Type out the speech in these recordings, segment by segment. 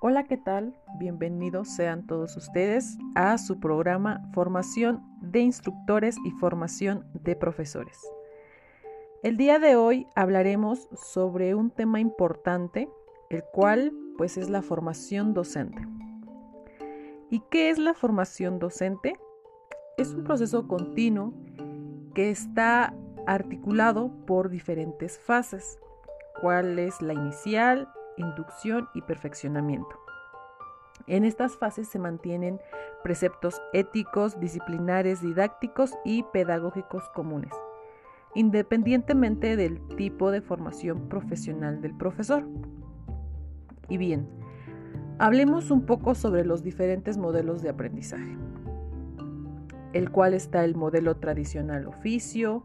Hola, ¿qué tal? Bienvenidos sean todos ustedes a su programa Formación de Instructores y Formación de Profesores. El día de hoy hablaremos sobre un tema importante, el cual pues es la formación docente. ¿Y qué es la formación docente? Es un proceso continuo que está articulado por diferentes fases, cuál es la inicial, inducción y perfeccionamiento. En estas fases se mantienen preceptos éticos, disciplinares, didácticos y pedagógicos comunes, independientemente del tipo de formación profesional del profesor. Y bien, hablemos un poco sobre los diferentes modelos de aprendizaje, el cual está el modelo tradicional oficio,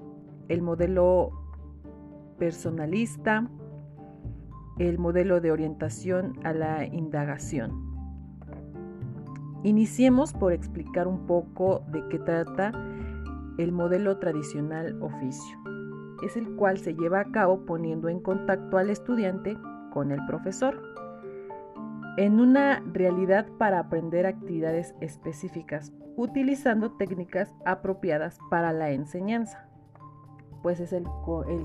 el modelo personalista, el modelo de orientación a la indagación. Iniciemos por explicar un poco de qué trata el modelo tradicional oficio. Es el cual se lleva a cabo poniendo en contacto al estudiante con el profesor en una realidad para aprender actividades específicas, utilizando técnicas apropiadas para la enseñanza. Pues es el,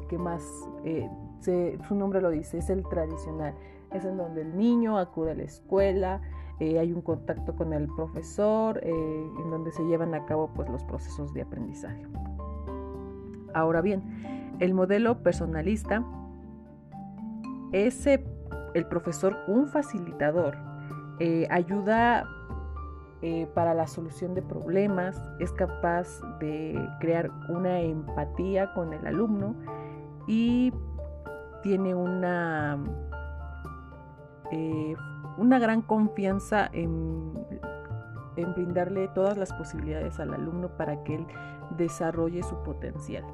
que más eh, su nombre lo dice, es el tradicional. Es en donde el niño acude a la escuela, eh, hay un contacto con el profesor, eh, en donde se llevan a cabo pues, los procesos de aprendizaje. Ahora bien, el modelo personalista es el profesor un facilitador, eh, ayuda para la solución de problemas, es capaz de crear una empatía con el alumno y tiene una, eh, una gran confianza en, en brindarle todas las posibilidades al alumno para que él desarrolle su potencial.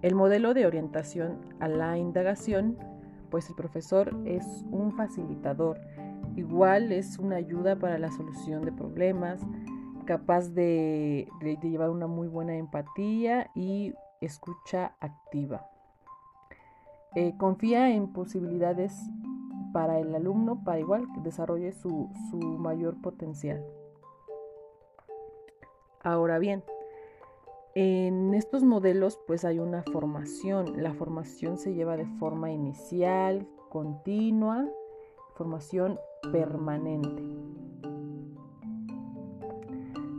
El modelo de orientación a la indagación, pues el profesor es un facilitador, igual es una ayuda para la solución de problemas, capaz de, de llevar una muy buena empatía y escucha activa. Eh, confía en posibilidades para el alumno para igual que desarrolle su, su mayor potencial. Ahora bien, en estos modelos pues hay una formación. La formación se lleva de forma inicial, continua, formación permanente.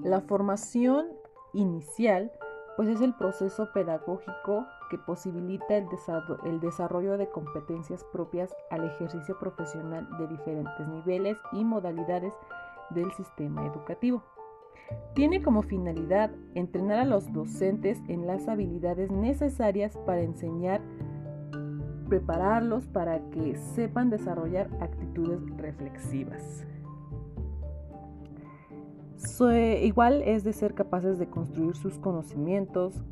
La formación inicial pues es el proceso pedagógico que posibilita el, desarrollo de competencias propias al ejercicio profesional de diferentes niveles y modalidades del sistema educativo. Tiene como finalidad entrenar a los docentes en las habilidades necesarias para enseñar, prepararlos para que sepan desarrollar actitudes reflexivas igual es de ser capaces de construir sus conocimientos,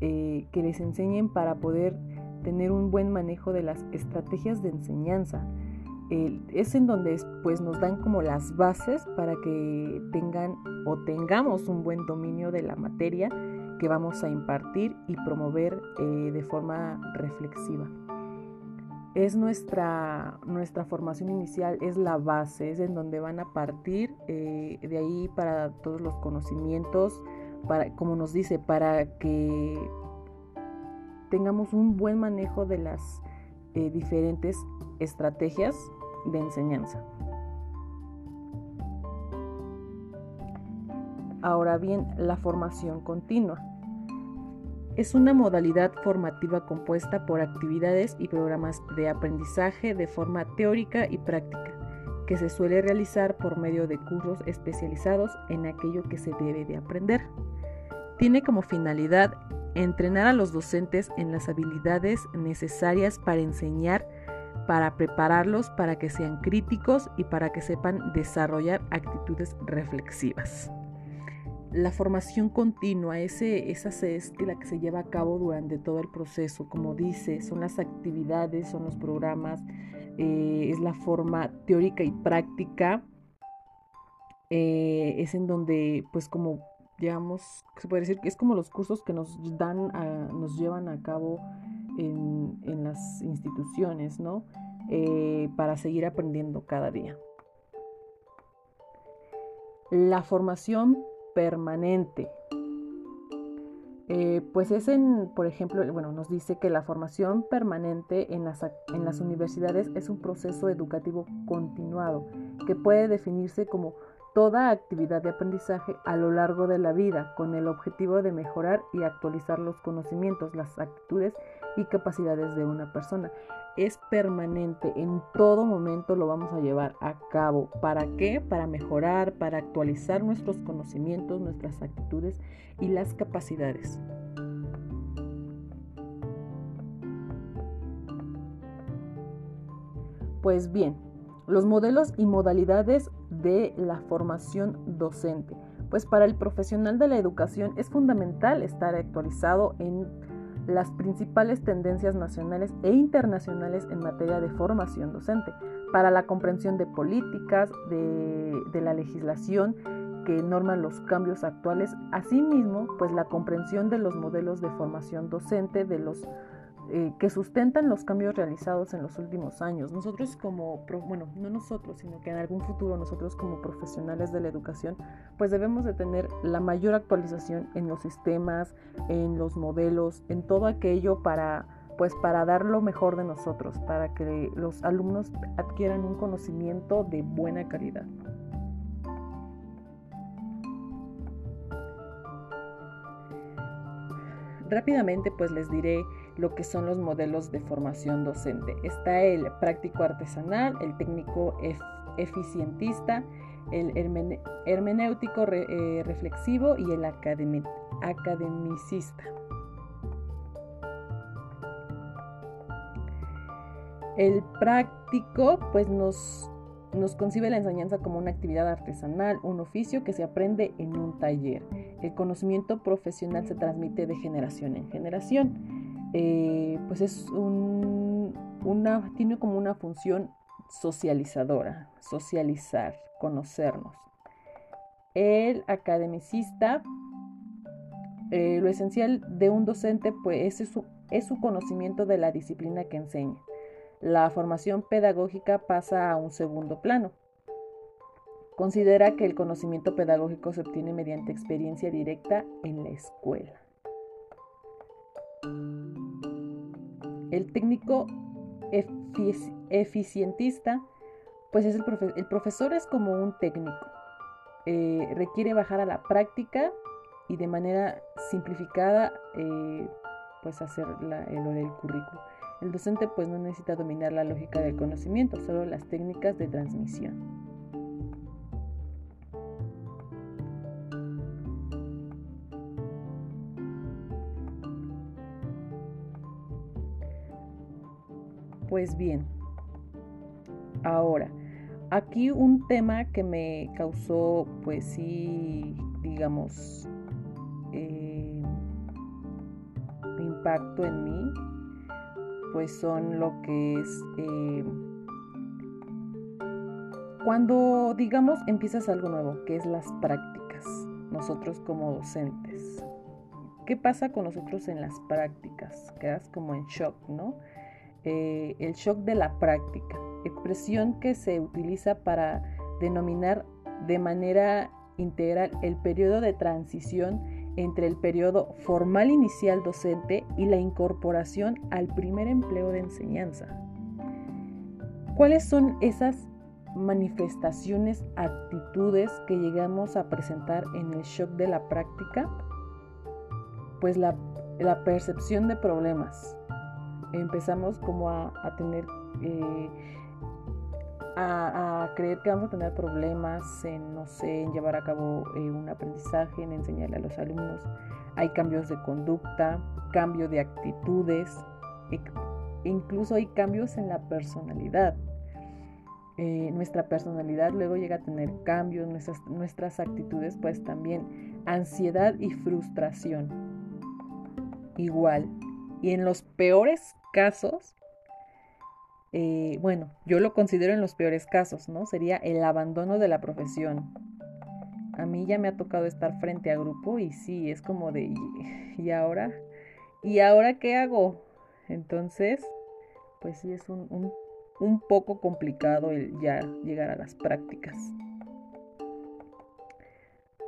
eh, que les enseñen para poder tener un buen manejo de las estrategias de enseñanza. es en donde pues, nos dan como las bases para que tengan o tengamos un buen dominio de la materia que vamos a impartir y promover eh, de forma reflexiva es nuestra, nuestra formación inicial, es la base, es en donde van a partir eh, de ahí para todos los conocimientos, para, como nos dice, para que tengamos un buen manejo de las eh, diferentes estrategias de enseñanza. Ahora bien, la formación continua. Es una modalidad formativa compuesta por actividades y programas de aprendizaje de forma teórica y práctica, que se suele realizar por medio de cursos especializados en aquello que se debe de aprender. Tiene como finalidad entrenar a los docentes en las habilidades necesarias para enseñar, para prepararlos para que sean críticos y para que sepan desarrollar actitudes reflexivas la formación continua, esa es la que se lleva a cabo durante todo el proceso, como dice, son las actividades, son los programas, eh, es la forma teórica y práctica, eh, es en donde, pues como digamos, se puede decir que es como los cursos que nos dan, nos llevan a cabo en, en las instituciones, ¿no? eh, para seguir aprendiendo cada día. La formación permanente. Eh, pues es en, por ejemplo, bueno, nos dice que la formación permanente en las, en las universidades es un proceso educativo continuado que puede definirse como toda actividad de aprendizaje a lo largo de la vida con el objetivo de mejorar y actualizar los conocimientos, las actitudes y capacidades de una persona. Es permanente, en todo momento lo vamos a llevar a cabo. ¿Para qué? Para mejorar, para actualizar nuestros conocimientos, nuestras actitudes y las capacidades. Pues bien, los modelos y modalidades de la formación docente. Pues para el profesional de la educación es fundamental estar actualizado en las principales tendencias nacionales e internacionales en materia de formación docente, para la comprensión de políticas, de, la legislación que norman los cambios actuales, asimismo, pues la comprensión de los modelos de formación docente, de los eh, que sustentan los cambios realizados en los últimos años. Nosotros como, bueno, no nosotros, sino que en algún futuro nosotros como profesionales de la educación, pues debemos de tener la mayor actualización en los sistemas, en los modelos, en todo aquello para pues para dar lo mejor de nosotros, para que los alumnos adquieran un conocimiento de buena calidad. Rápidamente pues les diré lo que son los modelos de formación docente. Está el práctico artesanal, el técnico eficientista, el hermenéutico eh, reflexivo y el academicista. El práctico pues nos nos concibe la enseñanza como una actividad artesanal, un oficio que se aprende en un taller. El conocimiento profesional se transmite de generación en generación. Eh, pues es una, tiene como una función socializadora, socializar, conocernos. El academicista, eh, lo esencial de un docente pues es es su conocimiento de la disciplina que enseña la formación pedagógica pasa a un segundo plano. Considera que el conocimiento pedagógico se obtiene mediante experiencia directa en la escuela. El técnico eficientista, pues es el, profesor es como un técnico. Eh, requiere bajar a la práctica y de manera simplificada, eh, pues hacer lo del currículo. El docente pues no necesita dominar la lógica del conocimiento, solo las técnicas de transmisión. Pues bien, ahora, aquí un tema que me causó, pues sí, digamos, eh, impacto en mí pues son lo que es eh, cuando digamos empiezas algo nuevo, que es las prácticas, nosotros como docentes. ¿Qué pasa con nosotros en las prácticas? Quedas como en shock, ¿no? Eh, el shock de la práctica, expresión que se utiliza para denominar de manera integral el periodo de transición entre el periodo formal inicial docente y la incorporación al primer empleo de enseñanza. ¿Cuáles son esas manifestaciones, actitudes que llegamos a presentar en el shock de la práctica? Pues la, percepción de problemas. Empezamos como a, tener eh, a, creer que vamos a tener problemas en, no sé, en llevar a cabo eh, un aprendizaje, en enseñarle a los alumnos. Hay cambios de conducta, cambio de actitudes, e incluso hay cambios en la personalidad. Eh, nuestra personalidad luego llega a tener cambios, nuestras, nuestras actitudes, pues también ansiedad y frustración. Igual. Y en los peores casos, eh, bueno, yo lo considero en los peores casos, ¿no? Sería el abandono de la profesión. A mí ya me ha tocado estar frente a grupo y sí, es como de, ¿y ahora? ¿Y ahora qué hago? Entonces, pues sí, es un, un poco complicado el ya llegar a las prácticas.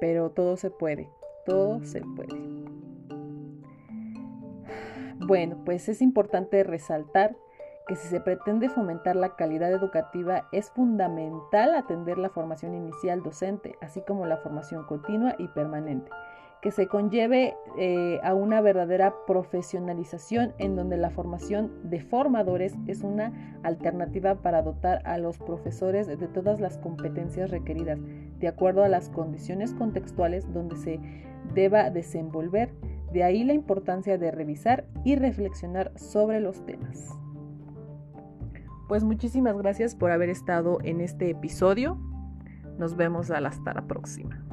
Pero todo se puede, todo se puede. Bueno, pues es importante resaltar que si se pretende fomentar la calidad educativa es fundamental atender la formación inicial docente, así como la formación continua y permanente que se conlleve eh, a una verdadera profesionalización en donde la formación de formadores es una alternativa para dotar a los profesores de todas las competencias requeridas, de acuerdo a las condiciones contextuales donde se deba desenvolver. De ahí la importancia de revisar y reflexionar sobre los temas. Pues muchísimas gracias por haber estado en este episodio. Nos vemos hasta la próxima.